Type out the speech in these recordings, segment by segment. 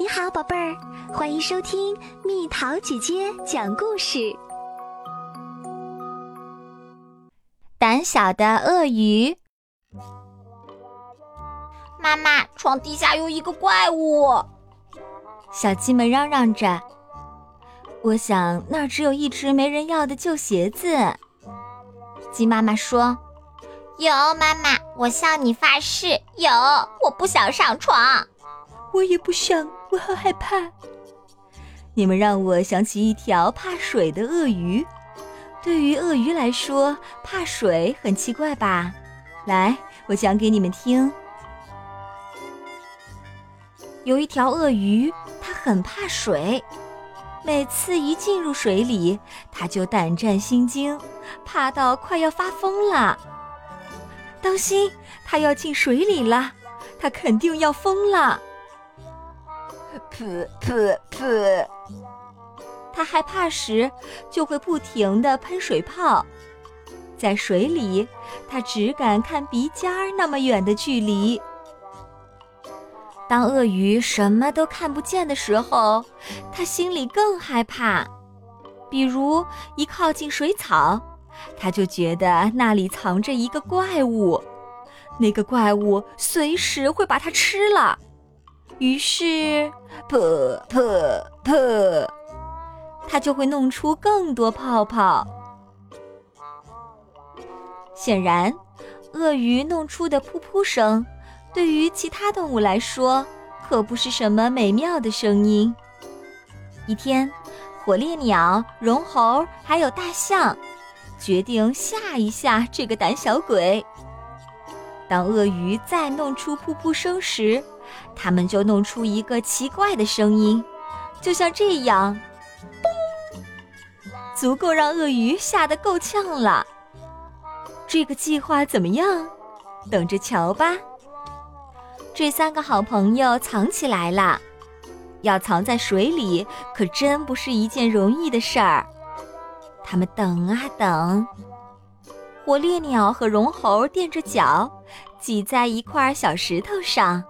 你好，宝贝儿，欢迎收听蜜桃姐姐讲故事。胆小的鳄鱼，妈妈，床底下有一个怪物！小鸡们嚷嚷着。我想那儿只有一只没人要的旧鞋子。鸡妈妈说：“有，妈妈，我向你发誓，有！我不想上床。”我也不想，我好害怕。你们让我想起一条怕水的鳄鱼。对于鳄鱼来说，怕水很奇怪吧？来，我讲给你们听。有一条鳄鱼，它很怕水，每次一进入水里，它就胆战心惊，怕到快要发疯了。当心，它要进水里了，它肯定要疯了。噗噗噗！它害怕时就会不停地喷水泡，在水里，它只敢看鼻尖儿那么远的距离。当鳄鱼什么都看不见的时候，它心里更害怕。比如一靠近水草，它就觉得那里藏着一个怪物，那个怪物随时会把它吃了。于是，噗噗噗，它就会弄出更多泡泡。显然，鳄鱼弄出的噗噗声，对于其他动物来说，可不是什么美妙的声音。一天，火烈鸟、绒猴还有大象，决定吓一吓这个胆小鬼。当鳄鱼再弄出噗噗声时，他们就弄出一个奇怪的声音，就像这样，嘣，足够让鳄鱼吓得够呛了。这个计划怎么样？等着瞧吧。这三个好朋友藏起来了，要藏在水里可真不是一件容易的事儿。他们等啊等，火烈鸟和绒猴垫着脚，挤在一块小石头上。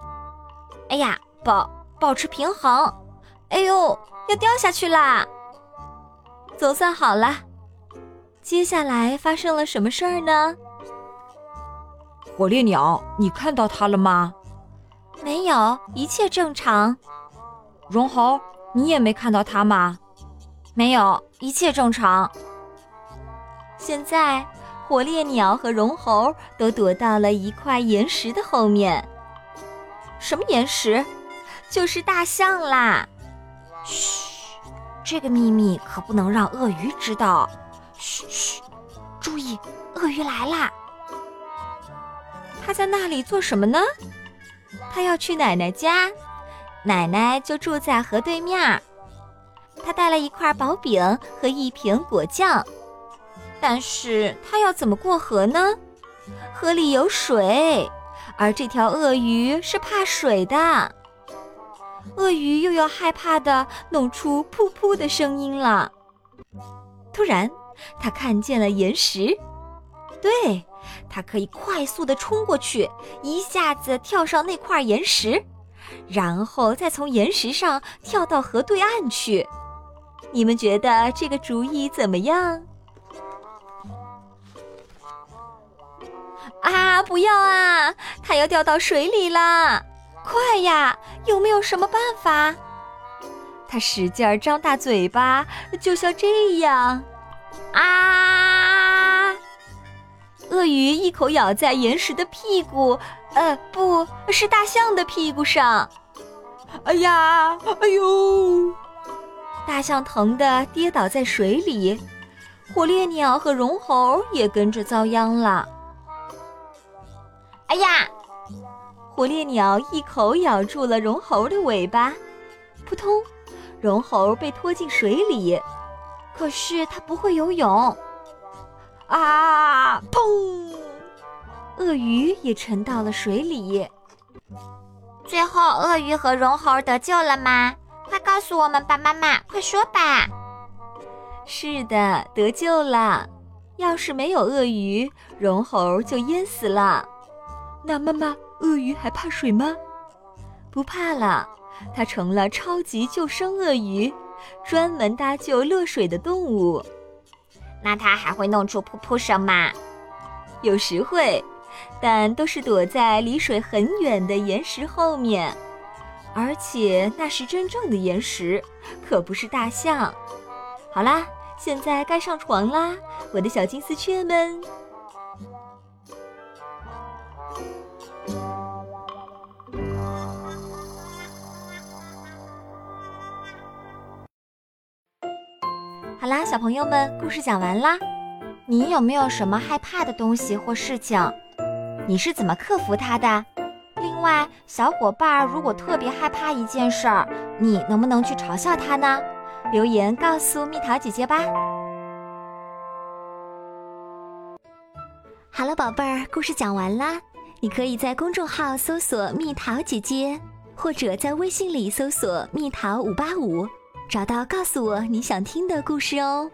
哎呀，保保持平衡！哎呦，要掉下去啦！总算好了。接下来发生了什么事儿呢？火烈鸟，你看到它了吗？没有，一切正常。绒猴，你也没看到它吗？没有，一切正常。现在，火烈鸟和绒猴都躲到了一块岩石的后面。什么岩石？就是大象啦！嘘，这个秘密可不能让鳄鱼知道。嘘嘘，注意，鳄鱼来啦！他在那里做什么呢？他要去奶奶家，奶奶就住在河对面。他带了一块薄饼和一瓶果酱，但是他要怎么过河呢？河里有水。而这条鳄鱼是怕水的，鳄鱼又要害怕的弄出噗噗的声音了。突然，它看见了岩石，对，它可以快速的冲过去，一下子跳上那块岩石，然后再从岩石上跳到河对岸去。你们觉得这个主意怎么样？啊！不要啊！它要掉到水里了！快呀！有没有什么办法？它使劲儿张大嘴巴，就像这样。啊！鳄鱼一口咬在岩石的屁股，呃，不是大象的屁股上。哎呀！哎呦！大象疼得跌倒在水里，火烈鸟和绒猴也跟着遭殃了。哎呀！火烈鸟一口咬住了绒猴的尾巴，扑通，绒猴被拖进水里。可是它不会游泳。啊！砰！鳄鱼也沉到了水里。最后，鳄鱼和绒猴得救了吗？快告诉我们吧，妈妈，快说吧。是的，得救了。要是没有鳄鱼，绒猴就淹死了。那妈妈，鳄鱼还怕水吗？不怕了，它成了超级救生鳄鱼，专门搭救落水的动物。那它还会弄出噗噗声吗？有时会，但都是躲在离水很远的岩石后面，而且那是真正的岩石，可不是大象。好啦，现在该上床啦，我的小金丝雀们。好啦，小朋友们，故事讲完啦。你有没有什么害怕的东西或事情？你是怎么克服它的？另外，小伙伴如果特别害怕一件事儿，你能不能去嘲笑他呢？留言告诉蜜桃姐姐吧。好了，宝贝儿，故事讲完啦。你可以在公众号搜索“蜜桃姐姐”，或者在微信里搜索“蜜桃五八五”。找到，告诉我你想听的故事哦。